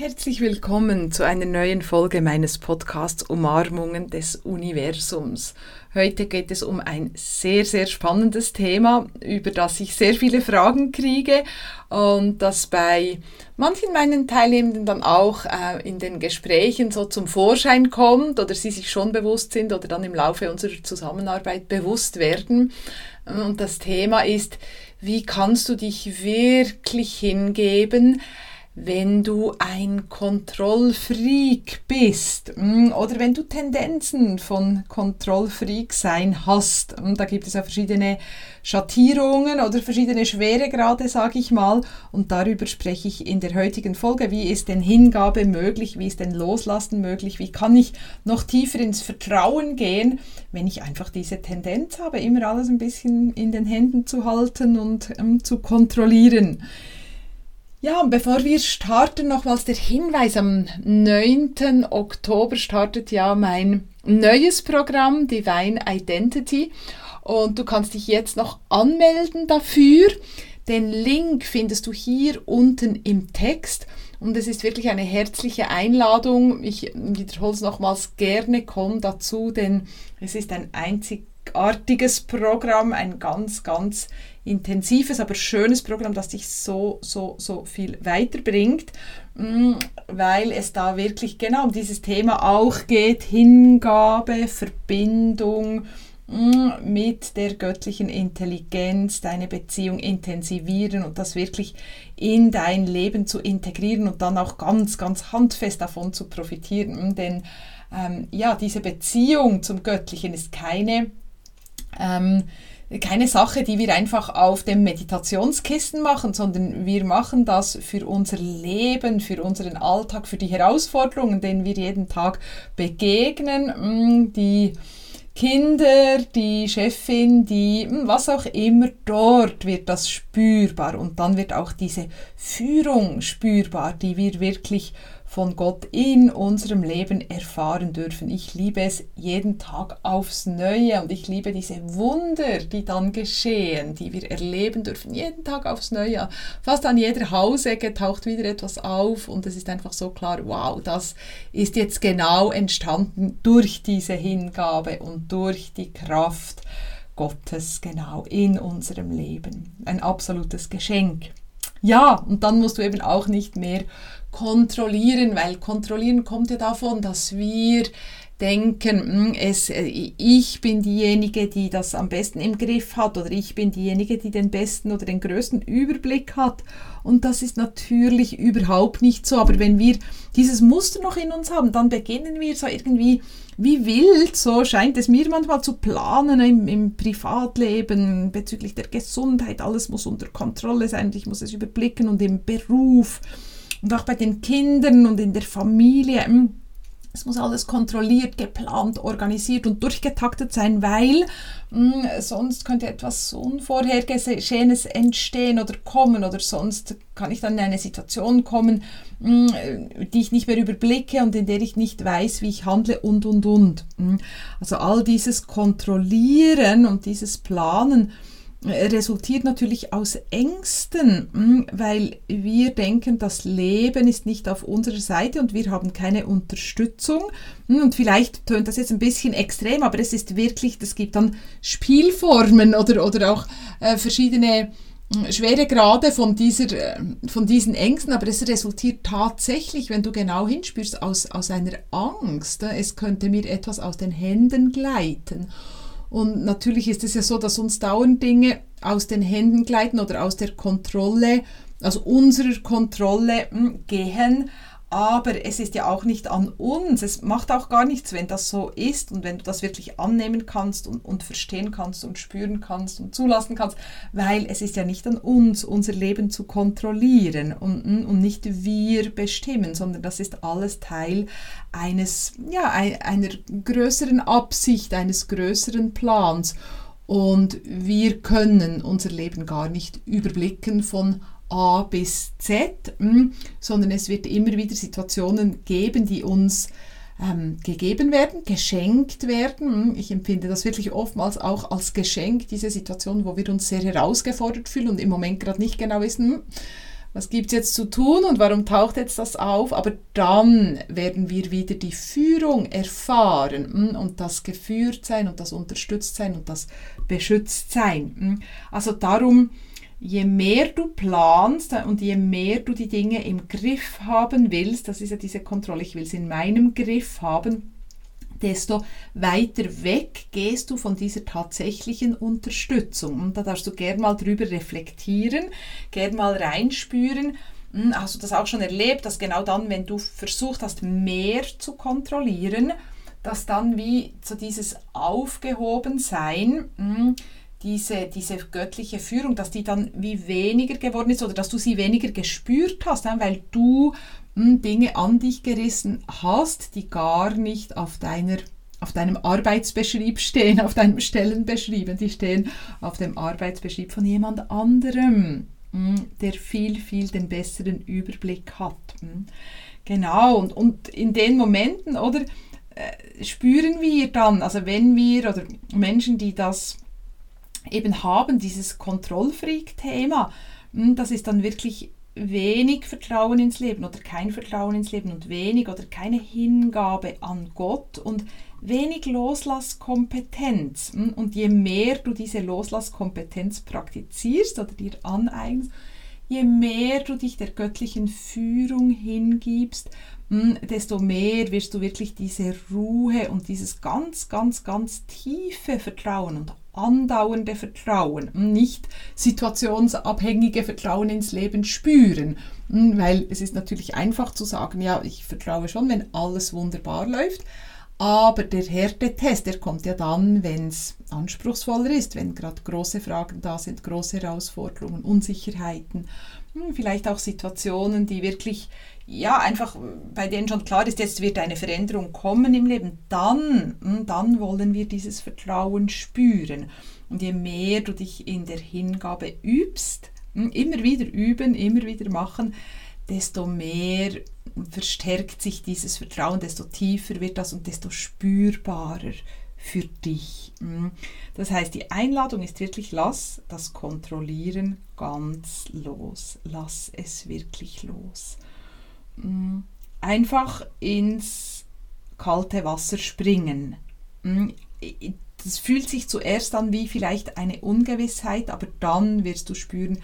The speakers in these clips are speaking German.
Herzlich willkommen zu einer neuen Folge meines Podcasts Umarmungen des Universums. Heute geht es um ein sehr, sehr spannendes Thema, über das ich sehr viele Fragen kriege und das bei manchen meinen Teilnehmenden dann auch äh, in den Gesprächen so zum Vorschein kommt oder sie sich schon bewusst sind oder dann im Laufe unserer Zusammenarbeit bewusst werden. Und das Thema ist, wie kannst du dich wirklich hingeben, wenn du ein Kontrollfreak bist mm, oder wenn du Tendenzen von Kontrollfreak sein hast. Mm, da gibt es ja verschiedene Schattierungen oder verschiedene Schweregrade, sage ich mal. Und darüber spreche ich in der heutigen Folge. Wie ist denn Hingabe möglich? Wie ist denn Loslassen möglich? Wie kann ich noch tiefer ins Vertrauen gehen, wenn ich einfach diese Tendenz habe, immer alles ein bisschen in den Händen zu halten und ähm, zu kontrollieren? Ja, und bevor wir starten, nochmals der Hinweis, am 9. Oktober startet ja mein neues Programm Divine Identity und du kannst dich jetzt noch anmelden dafür. Den Link findest du hier unten im Text und es ist wirklich eine herzliche Einladung. Ich wiederhole es nochmals gerne, komm dazu, denn es ist ein einzigartiges Programm, ein ganz, ganz intensives, aber schönes Programm, das dich so, so, so viel weiterbringt, mm, weil es da wirklich genau um dieses Thema auch geht, Hingabe, Verbindung mm, mit der göttlichen Intelligenz, deine Beziehung intensivieren und das wirklich in dein Leben zu integrieren und dann auch ganz, ganz handfest davon zu profitieren. Denn ähm, ja, diese Beziehung zum Göttlichen ist keine ähm, keine Sache, die wir einfach auf dem Meditationskissen machen, sondern wir machen das für unser Leben, für unseren Alltag, für die Herausforderungen, denen wir jeden Tag begegnen, mm, die Kinder, die Chefin, die mm, was auch immer, dort wird das spürbar. Und dann wird auch diese Führung spürbar, die wir wirklich von Gott in unserem Leben erfahren dürfen. Ich liebe es jeden Tag aufs Neue und ich liebe diese Wunder, die dann geschehen, die wir erleben dürfen, jeden Tag aufs Neue. Fast an jeder Hausecke taucht wieder etwas auf und es ist einfach so klar, wow, das ist jetzt genau entstanden durch diese Hingabe und durch die Kraft Gottes genau in unserem Leben. Ein absolutes Geschenk. Ja, und dann musst du eben auch nicht mehr kontrollieren, weil kontrollieren kommt ja davon, dass wir denken, hm, es, äh, ich bin diejenige, die das am besten im Griff hat oder ich bin diejenige, die den besten oder den größten Überblick hat. Und das ist natürlich überhaupt nicht so. Aber wenn wir dieses Muster noch in uns haben, dann beginnen wir so irgendwie wie wild, so scheint es mir manchmal zu planen im, im Privatleben bezüglich der Gesundheit. Alles muss unter Kontrolle sein ich muss es überblicken und im Beruf und auch bei den Kindern und in der Familie. Hm, es muss alles kontrolliert, geplant, organisiert und durchgetaktet sein, weil mh, hm, sonst könnte etwas Unvorhergesehenes entstehen oder kommen oder sonst kann ich dann in eine Situation kommen, mh, hm, die ich nicht mehr überblicke und in der ich nicht weiß, wie ich handle und und und. Also all dieses Kontrollieren und dieses Planen resultiert natürlich aus Ängsten, hm, weil wir denken, das Leben ist nicht auf unserer Seite und wir haben keine Unterstützung. Hm, und vielleicht tönt das jetzt ein bisschen extrem, aber es ist wirklich, es gibt dann Spielformen oder, oder auch äh, verschiedene hm, schwere Grade von, dieser, äh, von diesen Ängsten, aber es resultiert tatsächlich, wenn du genau hinspürst, aus, aus einer Angst. Es könnte mir etwas aus den Händen gleiten. Und natürlich ist es ja so, dass uns dauernd Dinge aus den Händen gleiten oder aus der Kontrolle, also unserer Kontrolle hm, gehen. Aber es ist ja auch nicht an uns. Es macht auch gar nichts, wenn das so ist und wenn du das wirklich annehmen kannst und, und verstehen kannst und spüren kannst und zulassen kannst, weil es ist ja nicht an uns, unser Leben zu kontrollieren und, und nicht wir bestimmen, sondern das ist alles Teil eines, ja, einer größeren Absicht, eines größeren Plans. Und wir können unser Leben gar nicht überblicken von A bis Z, hm, sondern es wird immer wieder Situationen geben, die uns ähm, gegeben werden, geschenkt werden. Hm, ich empfinde das wirklich oftmals auch als Geschenk, diese Situation, wo wir uns sehr herausgefordert fühlen und im Moment gerade nicht genau wissen, hm, was gibt es jetzt zu tun und warum taucht jetzt das auf? Aber dann werden wir wieder die Führung erfahren und das Geführtsein und das Unterstütztsein und das Beschütztsein. Hm. Also darum, je mehr du planst und je mehr du die Dinge im Griff haben willst, das ist ja diese Kontrolle, ich will es in meinem Griff haben, desto weiter weg gehst du von dieser tatsächlichen Unterstützung. Und da darfst du gern mal drüber reflektieren, gern mal reinspüren. Hm, hast du das auch schon erlebt, dass genau dann, wenn du versucht hast, mehr zu kontrollieren, dass dann wie so dieses Aufgehobensein, hm, diese, diese göttliche Führung, dass die dann wie weniger geworden ist oder dass du sie weniger gespürt hast, weil du Dinge an dich gerissen hast, die gar nicht auf deiner auf deinem Arbeitsbeschrieb stehen, auf deinem Stellenbeschrieb, die stehen auf dem Arbeitsbeschrieb von jemand anderem, der viel, viel den besseren Überblick hat. Genau, und, und in den Momenten, oder, äh, spüren wir dann, also wenn wir, oder Menschen, die das eben haben, dieses Kontrollfreak-Thema, das ist dann wirklich wenig Vertrauen ins Leben oder kein Vertrauen ins Leben und wenig oder keine Hingabe an Gott und wenig Loslasskompetenz. Hm? Und je mehr du diese Loslasskompetenz praktizierst oder dir aneignest, je mehr du dich der göttlichen Führung hingibst, hm, desto mehr wirst du wirklich diese Ruhe und dieses ganz, ganz, ganz tiefe Vertrauen und andauernde Vertrauen, nicht situationsabhängige Vertrauen ins Leben spüren. Weil es ist natürlich einfach zu sagen, ja, ich vertraue schon, wenn alles wunderbar läuft. Aber der Härtetest, der kommt ja dann, wenn es anspruchsvoller ist, wenn gerade große Fragen da sind, große Herausforderungen, Unsicherheiten, hm, vielleicht auch Situationen, die wirklich ja, einfach bei denen schon klar ist, jetzt wird eine Veränderung kommen im Leben, dann, hm, dann wollen wir dieses Vertrauen spüren. Und je mehr du dich in der Hingabe übst, hm, immer wieder üben, immer wieder machen, desto mehr verstärkt sich dieses Vertrauen, desto tiefer wird das und desto spürbarer für dich. Hm. Das heißt, die Einladung ist wirklich, lass das Kontrollieren ganz los. Lass es wirklich los. Mm, einfach ins kalte Wasser springen. Mm, das fühlt sich zuerst an wie vielleicht eine Ungewissheit, aber dann wirst du spüren,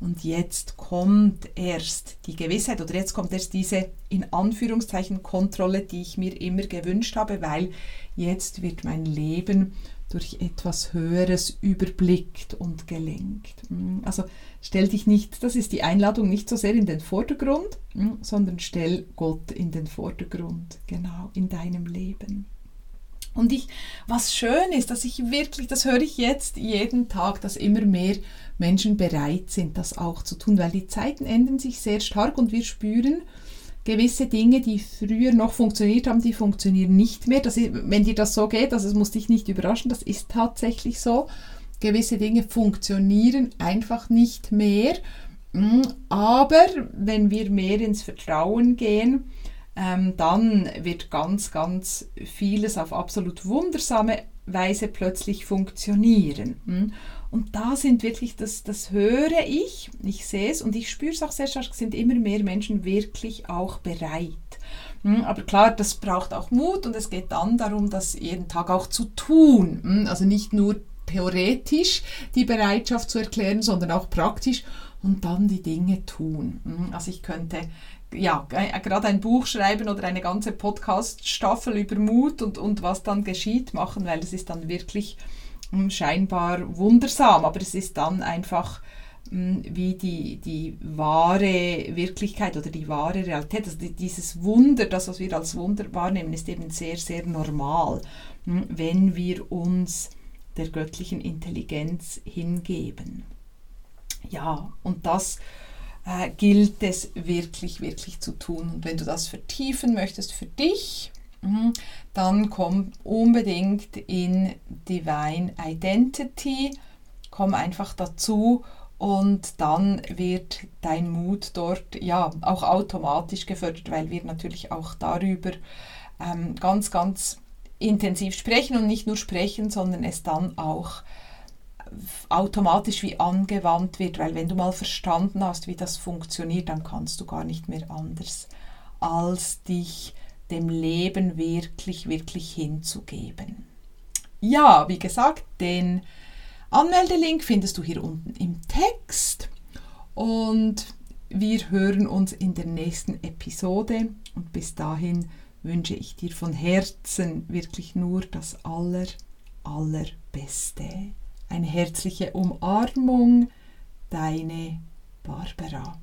und jetzt kommt erst die Gewissheit oder jetzt kommt erst diese in Anführungszeichen Kontrolle, die ich mir immer gewünscht habe, weil jetzt wird mein Leben durch etwas Höheres überblickt und gelenkt. Hm, also stell dich nicht, das ist die Einladung, nicht so sehr in den Vordergrund, hm, sondern stell Gott in den Vordergrund, genau, in deinem Leben. Und ich, was schön ist, dass ich wirklich, das höre ich jetzt jeden Tag, dass immer mehr Menschen bereit sind, das auch zu tun, weil die Zeiten ändern sich sehr stark und wir spüren, gewisse Dinge, die früher noch funktioniert haben, die funktionieren nicht mehr. Das ist, wenn dir das so geht, also es muss dich nicht überraschen, das ist tatsächlich so. Gewisse Dinge funktionieren einfach nicht mehr. Mm, aber wenn wir mehr ins Vertrauen gehen, ähm, dann wird ganz, ganz vieles auf absolut wundersame Weise plötzlich funktionieren. Mm. Und da sind wirklich, das, das höre ich, ich sehe es und ich spüre es auch sehr stark, sind immer mehr Menschen wirklich auch bereit. Hm, aber klar, das braucht auch Mut und es geht dann darum, das jeden Tag auch zu tun. Hm, also nicht nur theoretisch die Bereitschaft zu erklären, sondern auch praktisch und dann die Dinge tun. Hm, also ich könnte ja, gerade ein Buch schreiben oder eine ganze Podcast-Staffel über Mut und, und was dann geschieht machen, weil es ist dann wirklich scheinbar wundersam, aber es ist dann einfach hm, wie die, die wahre Wirklichkeit oder die wahre Realität. Also dieses Wunder, das, was wir als Wunder wahrnehmen, ist eben sehr, sehr normal, hm, wenn wir uns der göttlichen Intelligenz hingeben. Ja, und das äh, gilt es wirklich, wirklich zu tun. Und wenn du das vertiefen möchtest für dich, Mhm. Dann komm unbedingt in Divine Identity, komm einfach dazu und dann wird dein Mut dort ja auch automatisch gefördert, weil wir natürlich auch darüber ähm, ganz, ganz intensiv sprechen und nicht nur sprechen, sondern es dann auch automatisch wie angewandt wird, weil wenn du mal verstanden hast, wie das funktioniert, dann kannst du gar nicht mehr anders, als dich dem Leben wirklich, wirklich hinzugeben. Ja, wie gesagt, den Anmeldelink findest du hier unten im Text und wir hören uns in der nächsten Episode und bis dahin wünsche ich dir von Herzen wirklich nur das aller, allerbeste. Eine herzliche Umarmung, deine Barbara.